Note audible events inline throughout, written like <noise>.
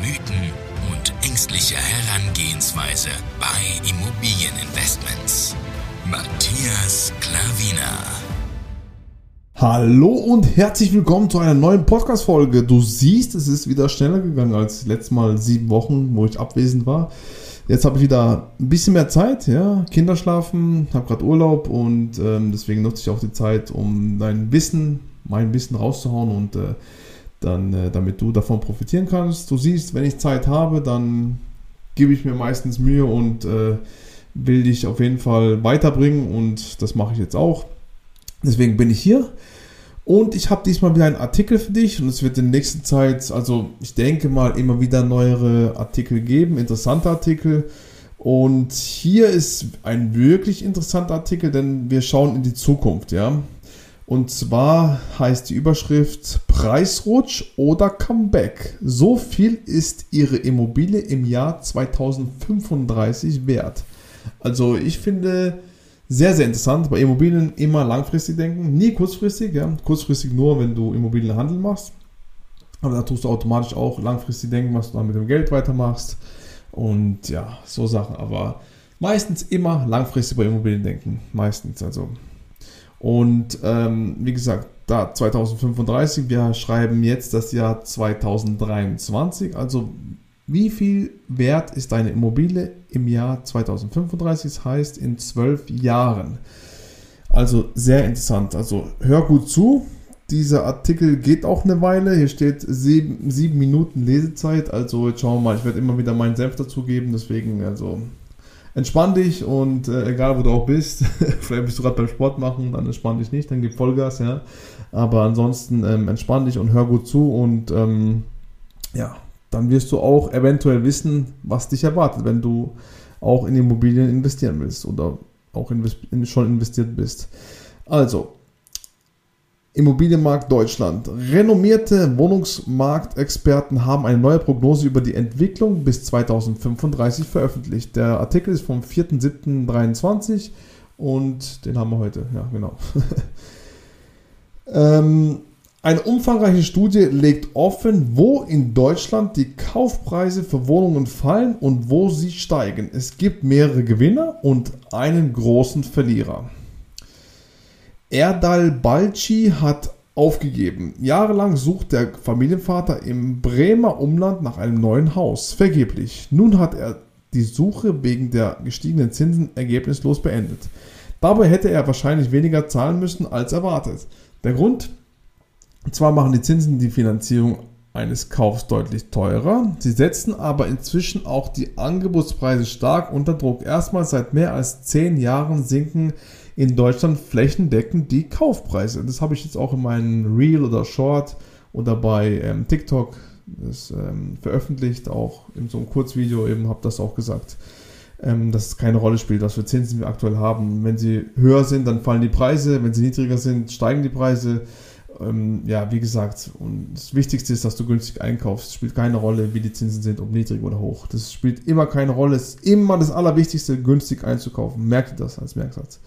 Mythen und ängstliche Herangehensweise bei Immobilieninvestments. Matthias Klavina. Hallo und herzlich willkommen zu einer neuen Podcast-Folge. Du siehst, es ist wieder schneller gegangen als letztes Mal sieben Wochen, wo ich abwesend war. Jetzt habe ich wieder ein bisschen mehr Zeit, ja, Kinder schlafen, habe gerade Urlaub und ähm, deswegen nutze ich auch die Zeit, um dein Wissen, mein Wissen rauszuhauen und äh, dann, äh, damit du davon profitieren kannst. Du siehst, wenn ich Zeit habe, dann gebe ich mir meistens Mühe und äh, will dich auf jeden Fall weiterbringen und das mache ich jetzt auch. Deswegen bin ich hier und ich habe diesmal wieder einen Artikel für dich und es wird in nächster Zeit, also ich denke mal, immer wieder neuere Artikel geben, interessante Artikel. Und hier ist ein wirklich interessanter Artikel, denn wir schauen in die Zukunft, ja. Und zwar heißt die Überschrift Preisrutsch oder Comeback. So viel ist Ihre Immobilie im Jahr 2035 wert. Also ich finde, sehr, sehr interessant. Bei Immobilien immer langfristig denken, nie kurzfristig. Ja. Kurzfristig nur, wenn du Immobilienhandel machst. Aber da tust du automatisch auch langfristig denken, was du dann mit dem Geld weitermachst. Und ja, so Sachen. Aber meistens immer langfristig bei Immobilien denken. Meistens also. Und ähm, wie gesagt, da 2035, wir schreiben jetzt das Jahr 2023. Also wie viel wert ist deine Immobilie im Jahr 2035? Das heißt in zwölf Jahren. Also sehr interessant. Also hör gut zu. Dieser Artikel geht auch eine Weile. Hier steht sieben, sieben Minuten Lesezeit. Also jetzt schauen wir mal. Ich werde immer wieder meinen Senf dazugeben. Deswegen, also entspann dich und äh, egal wo du auch bist, <laughs> vielleicht bist du gerade beim Sport machen, dann entspann dich nicht, dann gib Vollgas, ja. Aber ansonsten ähm, entspann dich und hör gut zu und ähm, ja, dann wirst du auch eventuell wissen, was dich erwartet, wenn du auch in Immobilien investieren willst oder auch schon investiert bist. Also, Immobilienmarkt Deutschland. Renommierte Wohnungsmarktexperten haben eine neue Prognose über die Entwicklung bis 2035 veröffentlicht. Der Artikel ist vom 4.7.23 und den haben wir heute. Ja, genau. <laughs> ähm, eine umfangreiche Studie legt offen, wo in Deutschland die Kaufpreise für Wohnungen fallen und wo sie steigen. Es gibt mehrere Gewinner und einen großen Verlierer. Erdal Balci hat aufgegeben. Jahrelang sucht der Familienvater im Bremer Umland nach einem neuen Haus. Vergeblich. Nun hat er die Suche wegen der gestiegenen Zinsen ergebnislos beendet. Dabei hätte er wahrscheinlich weniger zahlen müssen als erwartet. Der Grund? Zwar machen die Zinsen die Finanzierung eines Kaufs deutlich teurer, sie setzen aber inzwischen auch die Angebotspreise stark unter Druck. Erstmals seit mehr als zehn Jahren sinken in Deutschland flächendeckend die Kaufpreise. Das habe ich jetzt auch in meinem Reel oder Short oder bei ähm, TikTok das, ähm, veröffentlicht, auch in so einem Kurzvideo eben habe das auch gesagt, ähm, dass es keine Rolle spielt, was für Zinsen wir aktuell haben. Wenn sie höher sind, dann fallen die Preise, wenn sie niedriger sind, steigen die Preise ähm, ja, wie gesagt, und das Wichtigste ist, dass du günstig einkaufst. Es spielt keine Rolle, wie die Zinsen sind, ob niedrig oder hoch. Das spielt immer keine Rolle. Es ist immer das Allerwichtigste, günstig einzukaufen. Merkt das als Merksatz.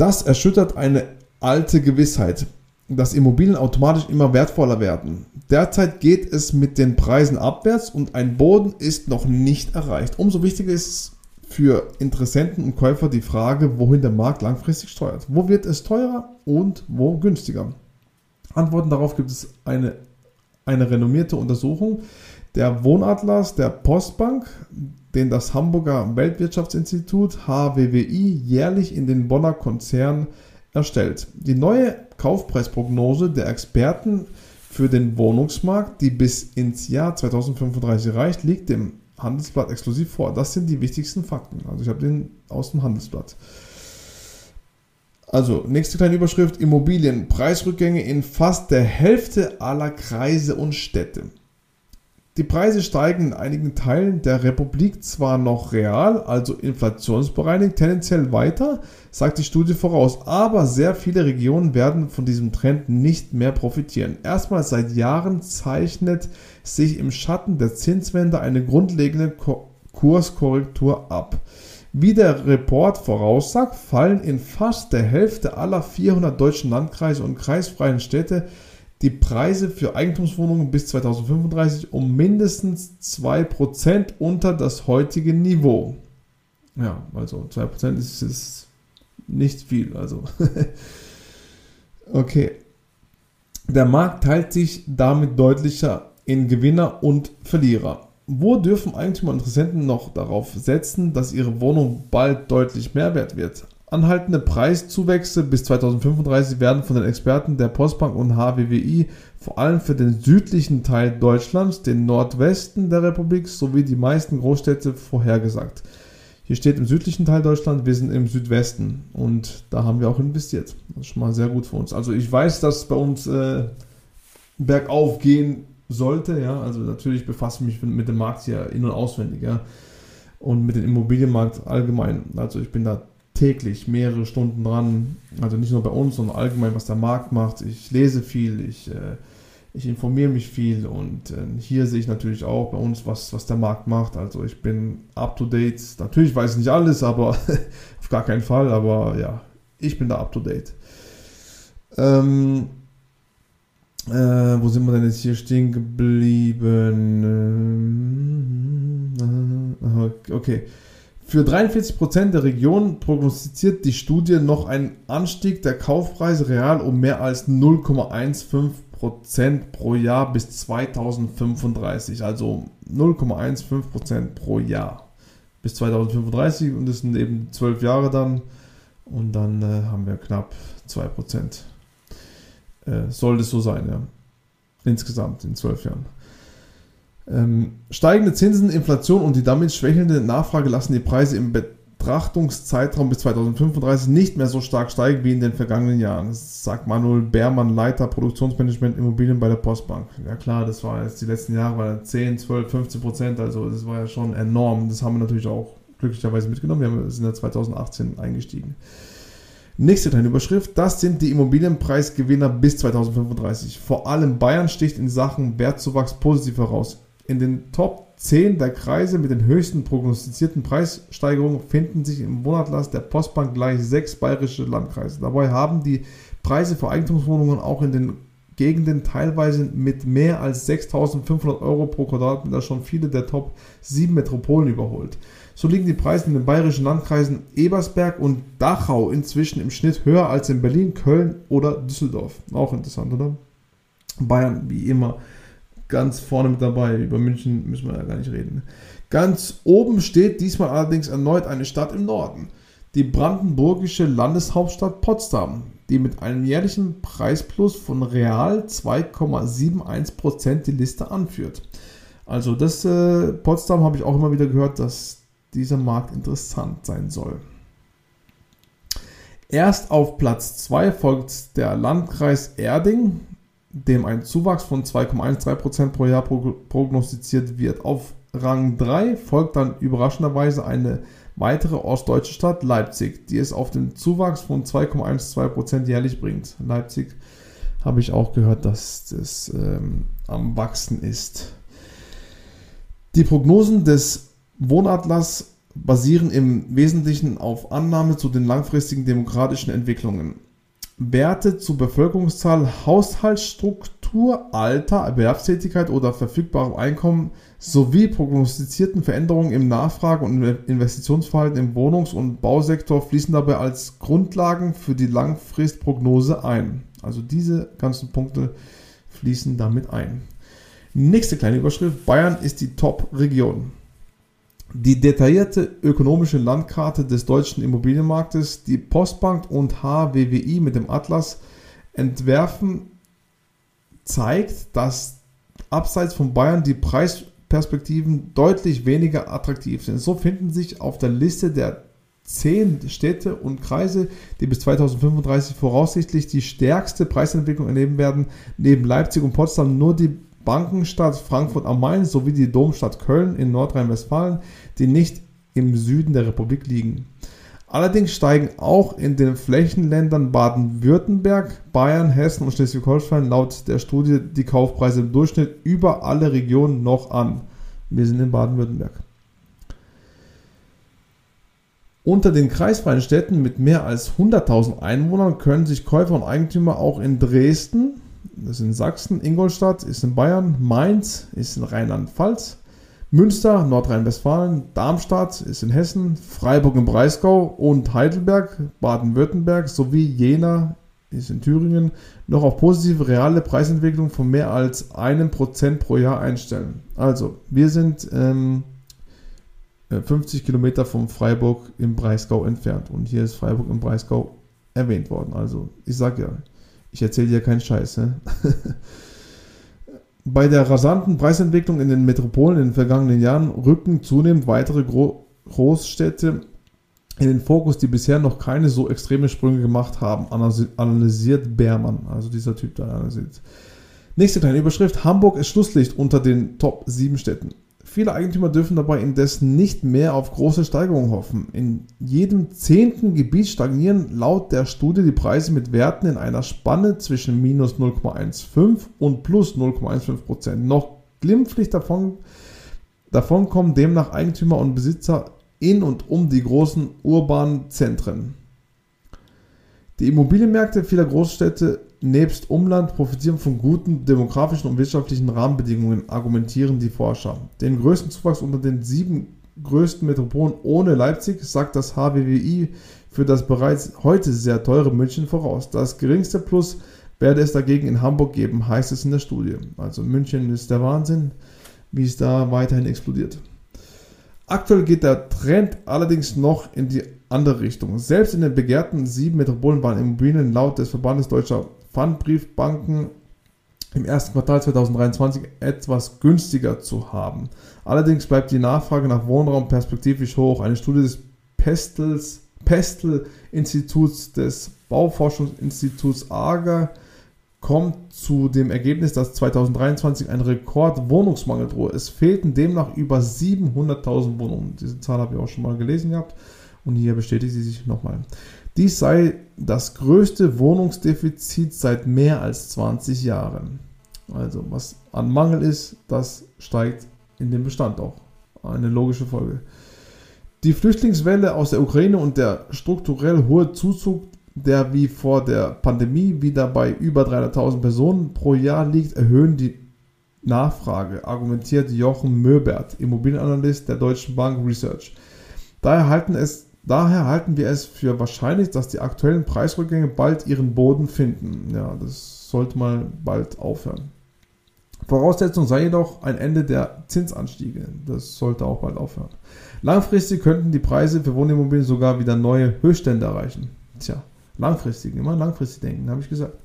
Das erschüttert eine alte Gewissheit, dass Immobilien automatisch immer wertvoller werden. Derzeit geht es mit den Preisen abwärts und ein Boden ist noch nicht erreicht. Umso wichtiger ist für Interessenten und Käufer die Frage, wohin der Markt langfristig steuert. Wo wird es teurer und wo günstiger? Antworten darauf gibt es eine, eine renommierte Untersuchung der Wohnatlas der Postbank, den das Hamburger Weltwirtschaftsinstitut HWWI jährlich in den Bonner Konzern erstellt. Die neue Kaufpreisprognose der Experten für den Wohnungsmarkt, die bis ins Jahr 2035 reicht, liegt dem Handelsblatt exklusiv vor. Das sind die wichtigsten Fakten. Also ich habe den aus dem Handelsblatt. Also, nächste kleine Überschrift: Immobilien, Preisrückgänge in fast der Hälfte aller Kreise und Städte. Die Preise steigen in einigen Teilen der Republik zwar noch real, also inflationsbereinigt, tendenziell weiter, sagt die Studie voraus, aber sehr viele Regionen werden von diesem Trend nicht mehr profitieren. Erstmals seit Jahren zeichnet sich im Schatten der Zinswende eine grundlegende Kurskorrektur ab. Wie der Report voraussagt, fallen in fast der Hälfte aller 400 deutschen Landkreise und kreisfreien Städte die Preise für Eigentumswohnungen bis 2035 um mindestens 2% unter das heutige Niveau. Ja, also 2% ist, ist nicht viel. Also <laughs> okay. Der Markt teilt sich damit deutlicher in Gewinner und Verlierer. Wo dürfen Eigentümer und Interessenten noch darauf setzen, dass ihre Wohnung bald deutlich mehr wert wird? Anhaltende Preiszuwächse bis 2035 werden von den Experten der Postbank und HWWI vor allem für den südlichen Teil Deutschlands, den Nordwesten der Republik sowie die meisten Großstädte vorhergesagt. Hier steht im südlichen Teil Deutschland, wir sind im Südwesten und da haben wir auch investiert. Das ist schon mal sehr gut für uns. Also ich weiß, dass bei uns äh, bergauf gehen sollte, ja. Also natürlich befasse ich mich mit dem Markt hier in- und auswendig, ja. Und mit dem Immobilienmarkt allgemein. Also ich bin da täglich mehrere Stunden dran. Also nicht nur bei uns, sondern allgemein, was der Markt macht. Ich lese viel, ich, äh, ich informiere mich viel und äh, hier sehe ich natürlich auch bei uns, was, was der Markt macht. Also ich bin up to date. Natürlich weiß ich nicht alles, aber <laughs> auf gar keinen Fall. Aber ja, ich bin da up to date. Ähm, äh, wo sind wir denn jetzt hier stehen geblieben? Ähm, okay. Für 43% der Region prognostiziert die Studie noch einen Anstieg der Kaufpreise real um mehr als 0,15% pro Jahr bis 2035. Also 0,15% pro Jahr bis 2035 und das sind eben 12 Jahre dann und dann äh, haben wir knapp 2%. Äh, soll das so sein, ja. Insgesamt in 12 Jahren. Ähm, steigende Zinsen, Inflation und die damit schwächelnde Nachfrage lassen die Preise im Betrachtungszeitraum bis 2035 nicht mehr so stark steigen wie in den vergangenen Jahren. Sagt Manuel Beermann, Leiter Produktionsmanagement Immobilien bei der Postbank. Ja klar, das war jetzt die letzten Jahre war 10, 12, 15 Prozent, also das war ja schon enorm. Das haben wir natürlich auch glücklicherweise mitgenommen. Wir sind ja 2018 eingestiegen. Nächste kleine Überschrift, das sind die Immobilienpreisgewinner bis 2035. Vor allem Bayern sticht in Sachen Wertzuwachs positiv heraus. In den Top 10 der Kreise mit den höchsten prognostizierten Preissteigerungen finden sich im Monatlass der Postbank gleich sechs bayerische Landkreise. Dabei haben die Preise für Eigentumswohnungen auch in den Gegenden teilweise mit mehr als 6.500 Euro pro Quadratmeter schon viele der Top 7 Metropolen überholt. So liegen die Preise in den bayerischen Landkreisen Ebersberg und Dachau inzwischen im Schnitt höher als in Berlin, Köln oder Düsseldorf. Auch interessant, oder? Bayern, wie immer, ganz vorne mit dabei. Über München müssen wir ja gar nicht reden. Ganz oben steht diesmal allerdings erneut eine Stadt im Norden. Die brandenburgische Landeshauptstadt Potsdam, die mit einem jährlichen Preisplus von real 2,71% die Liste anführt. Also das äh, Potsdam habe ich auch immer wieder gehört, dass dieser Markt interessant sein soll. Erst auf Platz 2 folgt der Landkreis Erding dem ein Zuwachs von 2,13% pro Jahr prognostiziert wird. Auf Rang 3 folgt dann überraschenderweise eine weitere ostdeutsche Stadt, Leipzig, die es auf den Zuwachs von 2,12% jährlich bringt. Leipzig habe ich auch gehört, dass das ähm, am Wachsen ist. Die Prognosen des Wohnatlas basieren im Wesentlichen auf Annahme zu den langfristigen demokratischen Entwicklungen. Werte zu Bevölkerungszahl, Haushaltsstruktur, Alter, Erwerbstätigkeit oder verfügbarem Einkommen sowie prognostizierten Veränderungen im Nachfrage- und Investitionsverhalten im Wohnungs- und Bausektor fließen dabei als Grundlagen für die Langfristprognose ein. Also diese ganzen Punkte fließen damit ein. Nächste kleine Überschrift. Bayern ist die Top-Region. Die detaillierte ökonomische Landkarte des deutschen Immobilienmarktes, die Postbank und HWWI mit dem Atlas entwerfen, zeigt, dass abseits von Bayern die Preisperspektiven deutlich weniger attraktiv sind. So finden sich auf der Liste der zehn Städte und Kreise, die bis 2035 voraussichtlich die stärkste Preisentwicklung erleben werden, neben Leipzig und Potsdam nur die Bankenstadt Frankfurt am Main sowie die Domstadt Köln in Nordrhein-Westfalen, die nicht im Süden der Republik liegen. Allerdings steigen auch in den Flächenländern Baden-Württemberg, Bayern, Hessen und Schleswig-Holstein laut der Studie die Kaufpreise im Durchschnitt über alle Regionen noch an. Wir sind in Baden-Württemberg. Unter den kreisfreien Städten mit mehr als 100.000 Einwohnern können sich Käufer und Eigentümer auch in Dresden, das ist in Sachsen, Ingolstadt ist in Bayern, Mainz ist in Rheinland-Pfalz, Münster, Nordrhein-Westfalen, Darmstadt ist in Hessen, Freiburg im Breisgau und Heidelberg, Baden-Württemberg sowie Jena ist in Thüringen noch auf positive reale Preisentwicklung von mehr als einem Prozent pro Jahr einstellen. Also, wir sind ähm, 50 äh, Kilometer vom Freiburg im Breisgau entfernt und hier ist Freiburg im Breisgau erwähnt worden. Also, ich sage ja, ich erzähle dir keinen Scheiß. Ne? <laughs> Bei der rasanten Preisentwicklung in den Metropolen in den vergangenen Jahren rücken zunehmend weitere Gro Großstädte in den Fokus, die bisher noch keine so extreme Sprünge gemacht haben, analysiert Beermann, also dieser Typ da analysiert. Nächste kleine Überschrift: Hamburg ist Schlusslicht unter den Top 7 Städten. Viele Eigentümer dürfen dabei indessen nicht mehr auf große Steigerungen hoffen. In jedem zehnten Gebiet stagnieren laut der Studie die Preise mit Werten in einer Spanne zwischen minus 0,15 und plus 0,15 Prozent. Noch glimpflich davon, davon kommen demnach Eigentümer und Besitzer in und um die großen urbanen Zentren. Die Immobilienmärkte vieler Großstädte nebst Umland profitieren von guten demografischen und wirtschaftlichen Rahmenbedingungen, argumentieren die Forscher. Den größten Zuwachs unter den sieben größten Metropolen ohne Leipzig sagt das HWWI für das bereits heute sehr teure München voraus. Das geringste Plus werde es dagegen in Hamburg geben, heißt es in der Studie. Also München ist der Wahnsinn, wie es da weiterhin explodiert. Aktuell geht der Trend allerdings noch in die andere Richtung. Selbst in den begehrten sieben Metropolen waren Immobilien laut des Verbandes Deutscher Pfandbriefbanken im ersten Quartal 2023 etwas günstiger zu haben. Allerdings bleibt die Nachfrage nach Wohnraum perspektivisch hoch. Eine Studie des Pestels, Pestel-Instituts des Bauforschungsinstituts AGA kommt zu dem Ergebnis, dass 2023 ein Rekordwohnungsmangel drohe. Es fehlten demnach über 700.000 Wohnungen. Diese Zahl habe ich auch schon mal gelesen gehabt und hier bestätigt sie sich nochmal. Dies sei das größte Wohnungsdefizit seit mehr als 20 Jahren. Also was an Mangel ist, das steigt in dem Bestand auch. Eine logische Folge. Die Flüchtlingswelle aus der Ukraine und der strukturell hohe Zuzug, der wie vor der Pandemie wieder bei über 300.000 Personen pro Jahr liegt, erhöhen die Nachfrage, argumentiert Jochen Möbert, Immobilienanalyst der Deutschen Bank Research. Daher halten es Daher halten wir es für wahrscheinlich, dass die aktuellen Preisrückgänge bald ihren Boden finden. Ja, das sollte mal bald aufhören. Voraussetzung sei jedoch ein Ende der Zinsanstiege. Das sollte auch bald aufhören. Langfristig könnten die Preise für Wohnimmobilien sogar wieder neue Höchststände erreichen. Tja, langfristig, immer langfristig denken, habe ich gesagt.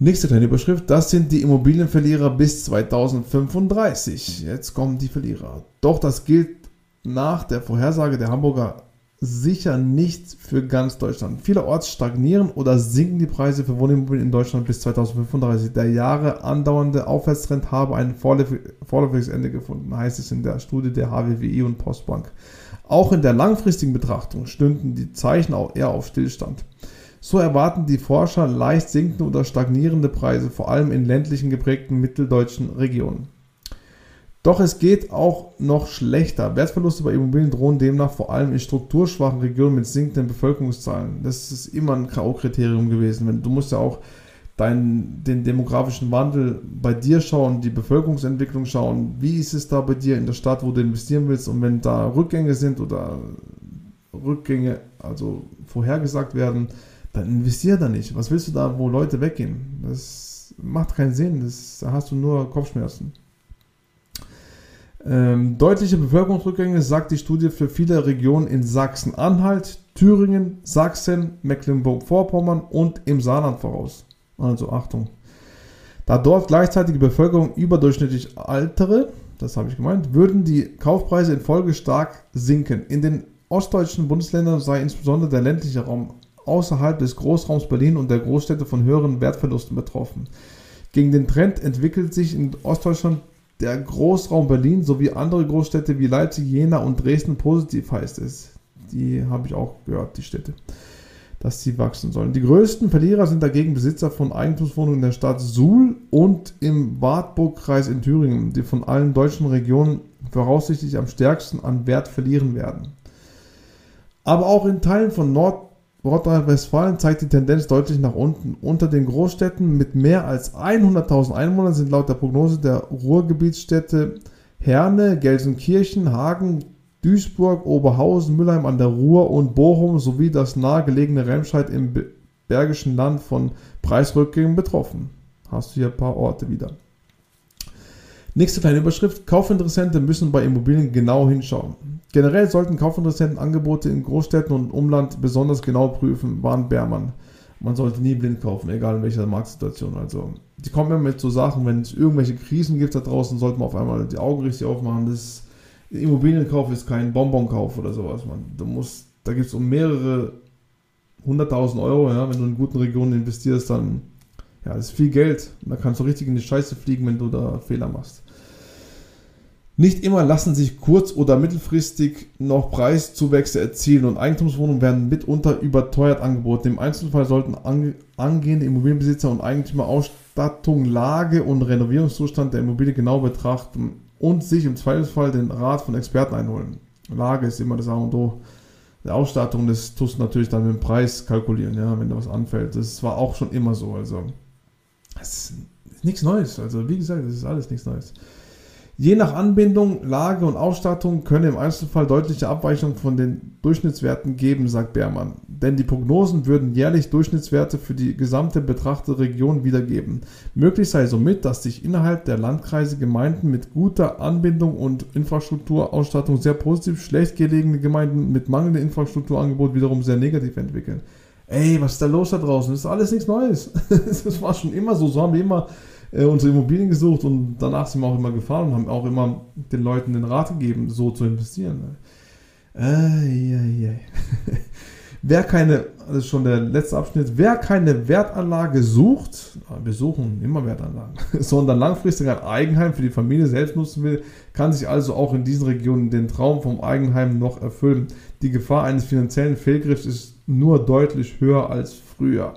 Nächste kleine Überschrift, das sind die Immobilienverlierer bis 2035. Jetzt kommen die Verlierer. Doch das gilt nach der Vorhersage der Hamburger sicher nicht für ganz Deutschland. Vielerorts stagnieren oder sinken die Preise für Wohnimmobilien in Deutschland bis 2035. Der Jahre andauernde Aufwärtstrend habe ein vorläufiges Ende gefunden, heißt es in der Studie der HWWI und Postbank. Auch in der langfristigen Betrachtung stünden die Zeichen auch eher auf Stillstand. So erwarten die Forscher leicht sinkende oder stagnierende Preise, vor allem in ländlichen geprägten mitteldeutschen Regionen. Doch es geht auch noch schlechter. Wertverluste bei Immobilien drohen demnach vor allem in strukturschwachen Regionen mit sinkenden Bevölkerungszahlen. Das ist immer ein K.O.-Kriterium gewesen. Du musst ja auch dein, den demografischen Wandel bei dir schauen, die Bevölkerungsentwicklung schauen. Wie ist es da bei dir in der Stadt, wo du investieren willst? Und wenn da Rückgänge sind oder Rückgänge, also vorhergesagt werden, dann investier da nicht. Was willst du da, wo Leute weggehen? Das macht keinen Sinn. Das, da hast du nur Kopfschmerzen. Ähm, deutliche Bevölkerungsrückgänge sagt die Studie für viele Regionen in Sachsen-Anhalt, Thüringen, Sachsen, Mecklenburg-Vorpommern und im Saarland voraus. Also Achtung. Da dort gleichzeitig die Bevölkerung überdurchschnittlich altere, das habe ich gemeint, würden die Kaufpreise in Folge stark sinken. In den ostdeutschen Bundesländern sei insbesondere der ländliche Raum außerhalb des Großraums Berlin und der Großstädte von höheren Wertverlusten betroffen. Gegen den Trend entwickelt sich in Ostdeutschland der Großraum Berlin sowie andere Großstädte wie Leipzig, Jena und Dresden positiv, heißt es. Die habe ich auch gehört, die Städte, dass sie wachsen sollen. Die größten Verlierer sind dagegen Besitzer von Eigentumswohnungen in der Stadt Suhl und im Wartburgkreis in Thüringen, die von allen deutschen Regionen voraussichtlich am stärksten an Wert verlieren werden. Aber auch in Teilen von Nord Nordrhein-Westfalen zeigt die Tendenz deutlich nach unten. Unter den Großstädten mit mehr als 100.000 Einwohnern sind laut der Prognose der Ruhrgebietsstädte Herne, Gelsenkirchen, Hagen, Duisburg, Oberhausen, Mülheim an der Ruhr und Bochum sowie das nahegelegene Remscheid im Bergischen Land von Preisrückgängen betroffen. Hast du hier ein paar Orte wieder. Nächste kleine Überschrift. Kaufinteressenten müssen bei Immobilien genau hinschauen. Generell sollten Kaufinteressenten Angebote in Großstädten und Umland besonders genau prüfen, warnt Bermann. Man sollte nie blind kaufen, egal in welcher Marktsituation. Also, die kommen immer mit so Sachen, wenn es irgendwelche Krisen gibt da draußen, sollte man auf einmal die Augen richtig aufmachen. Das Immobilienkauf ist kein Bonbonkauf oder sowas, man. Du musst, da gibt es um mehrere hunderttausend Euro, ja, wenn du in guten Regionen investierst, dann, ja, das ist viel Geld. Da kannst du richtig in die Scheiße fliegen, wenn du da Fehler machst. Nicht immer lassen sich kurz- oder mittelfristig noch Preiszuwächse erzielen und Eigentumswohnungen werden mitunter überteuert angeboten. Im Einzelfall sollten angehende Immobilienbesitzer und Eigentümer Ausstattung, Lage und Renovierungszustand der Immobilie genau betrachten und sich im Zweifelsfall den Rat von Experten einholen. Lage ist immer das A und O. Die Ausstattung, das tust du natürlich dann mit dem Preis kalkulieren, ja, wenn da was anfällt. Das war auch schon immer so. Also, es ist nichts Neues. Also, wie gesagt, das ist alles nichts Neues. Je nach Anbindung, Lage und Ausstattung könne im Einzelfall deutliche Abweichungen von den Durchschnittswerten geben, sagt Beermann. Denn die Prognosen würden jährlich Durchschnittswerte für die gesamte betrachtete Region wiedergeben. Möglich sei somit, dass sich innerhalb der Landkreise Gemeinden mit guter Anbindung und Infrastrukturausstattung sehr positiv, schlecht gelegene Gemeinden mit mangelndem Infrastrukturangebot wiederum sehr negativ entwickeln. Ey, was ist da los da draußen? Das ist alles nichts Neues. <laughs> Das war schon immer so. So haben wir immer äh, unsere Immobilien gesucht und danach sind wir auch immer gefahren und haben auch immer den Leuten den Rat gegeben, so zu investieren. Äh, äh, <laughs> äh. Wer keine, das ist schon der letzte Abschnitt, wer keine Wertanlage sucht, ah, wir suchen immer Wertanlagen, <laughs> sondern langfristig ein Eigenheim für die Familie selbst nutzen will, kann sich also auch in diesen Regionen den Traum vom Eigenheim noch erfüllen. Die Gefahr eines finanziellen Fehlgriffs ist nur deutlich höher als früher.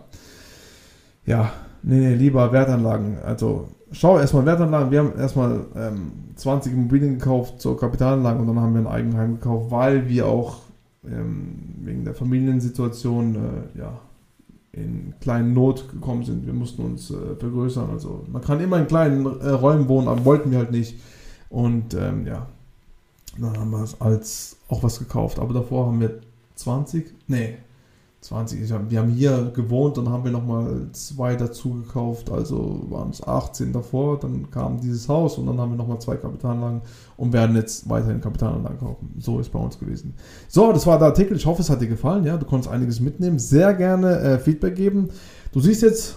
Ja, Nee, nee, lieber Wertanlagen. Also schau erstmal Wertanlagen. Wir haben erstmal ähm, 20 Immobilien gekauft zur Kapitalanlage und dann haben wir ein Eigenheim gekauft, weil wir auch ähm, wegen der Familiensituation äh, ja, in kleinen Not gekommen sind. Wir mussten uns äh, vergrößern. Also man kann immer in kleinen äh, Räumen wohnen, aber wollten wir halt nicht. Und ähm, ja, dann haben wir als auch was gekauft. Aber davor haben wir 20, nee, 20. Hab, wir haben hier gewohnt, dann haben wir nochmal zwei dazu gekauft, also waren es 18 davor, dann kam dieses Haus und dann haben wir nochmal zwei Kapitalanlagen und werden jetzt weiterhin Kapitalanlagen kaufen. So ist bei uns gewesen. So, das war der Artikel. Ich hoffe, es hat dir gefallen. Ja, du konntest einiges mitnehmen. Sehr gerne äh, Feedback geben. Du siehst jetzt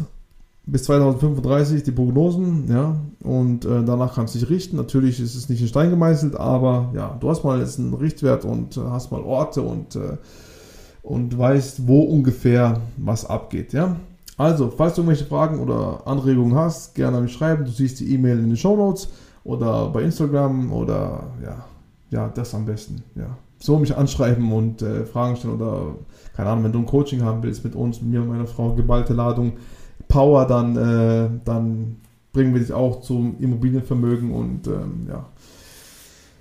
bis 2035 die Prognosen, ja, und äh, danach kannst du dich richten. Natürlich ist es nicht in Stein gemeißelt, aber ja, du hast mal jetzt einen Richtwert und äh, hast mal Orte und äh, und weißt, wo ungefähr was abgeht. Ja? Also, falls du irgendwelche Fragen oder Anregungen hast, gerne an mich schreiben. Du siehst die E-Mail in den Show Notes oder bei Instagram oder ja, ja, das am besten. Ja. So mich anschreiben und äh, Fragen stellen oder keine Ahnung, wenn du ein Coaching haben willst mit uns, mit mir und meiner Frau, geballte Ladung, Power, dann, äh, dann bringen wir dich auch zum Immobilienvermögen und ähm, ja,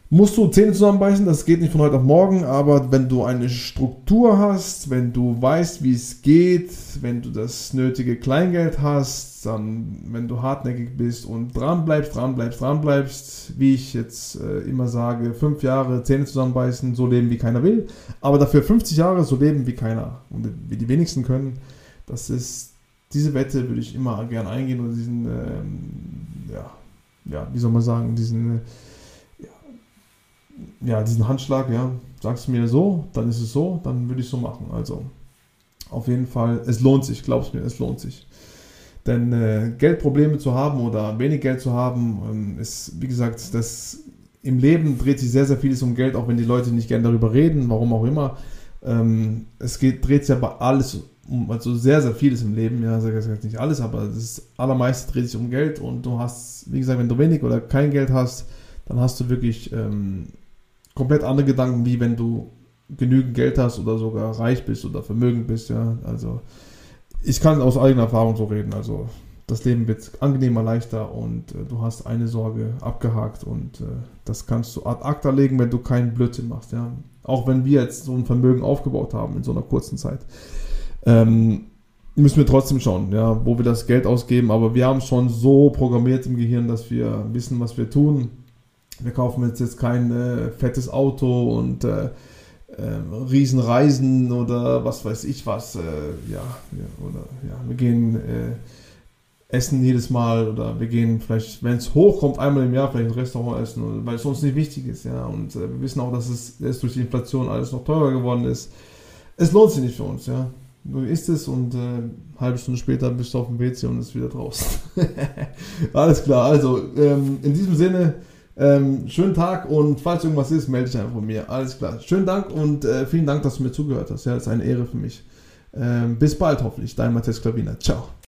musst du Zähne zusammenbeißen, das geht nicht von heute auf morgen, aber wenn du eine Struktur hast, wenn du weißt, wie es geht, wenn du das nötige Kleingeld hast, dann, wenn du hartnäckig bist und dran bleibst, dran bleibst, dran bleibst, wie ich jetzt äh, immer sage, fünf Jahre Zähne zusammenbeißen, so leben wie keiner will, aber dafür 50 Jahre so leben wie keiner und wie die wenigsten können, das ist, diese Wette würde ich immer gerne eingehen und diesen, ähm, ja, ja, wie soll man sagen, diesen, äh, ja, diesen Handschlag, ja, sagst du mir so, dann ist es so, dann würde ich so machen. Also auf jeden Fall, es lohnt sich, glaubst mir, es lohnt sich. Denn äh, Geldprobleme zu haben oder wenig Geld zu haben, ähm, ist, wie gesagt, das im Leben dreht sich sehr, sehr vieles um Geld, auch wenn die Leute nicht gerne darüber reden, warum auch immer. Ähm, es geht, dreht sich aber alles um, also sehr, sehr vieles im Leben, ja, sag jetzt nicht alles, aber das allermeiste dreht sich um Geld und du hast, wie gesagt, wenn du wenig oder kein Geld hast, dann hast du wirklich ähm, komplett andere Gedanken, wie wenn du genügend Geld hast oder sogar reich bist oder vermögend bist, ja. Also ich kann aus eigener Erfahrung so reden. Also das Leben wird angenehmer, leichter und äh, du hast eine Sorge abgehakt und äh, das kannst du ad acta legen, wenn du keinen Blödsinn machst, ja. Auch wenn wir jetzt so ein Vermögen aufgebaut haben in so einer kurzen Zeit. Ähm, müssen wir trotzdem schauen, ja, wo wir das Geld ausgeben, aber wir haben schon so programmiert im Gehirn, dass wir wissen, was wir tun. Wir kaufen jetzt, jetzt kein äh, fettes Auto und äh, äh, Riesenreisen oder was weiß ich was. Äh, ja, oder ja, wir gehen äh, essen jedes Mal oder wir gehen vielleicht, wenn es hochkommt, einmal im Jahr vielleicht ein Restaurant essen, weil es uns nicht wichtig ist. Ja, und äh, wir wissen auch, dass es jetzt durch die Inflation alles noch teurer geworden ist. Es lohnt sich nicht für uns, ja. Du isst es und äh, eine halbe Stunde später bist du auf dem WC und ist wieder draußen. <laughs> Alles klar, also ähm, in diesem Sinne, ähm, schönen Tag und falls irgendwas ist, melde dich einfach von mir. Alles klar. Schönen Dank und äh, vielen Dank, dass du mir zugehört hast. Ja, das ist eine Ehre für mich. Ähm, bis bald hoffentlich. Dein Matthias Klaviner. Ciao.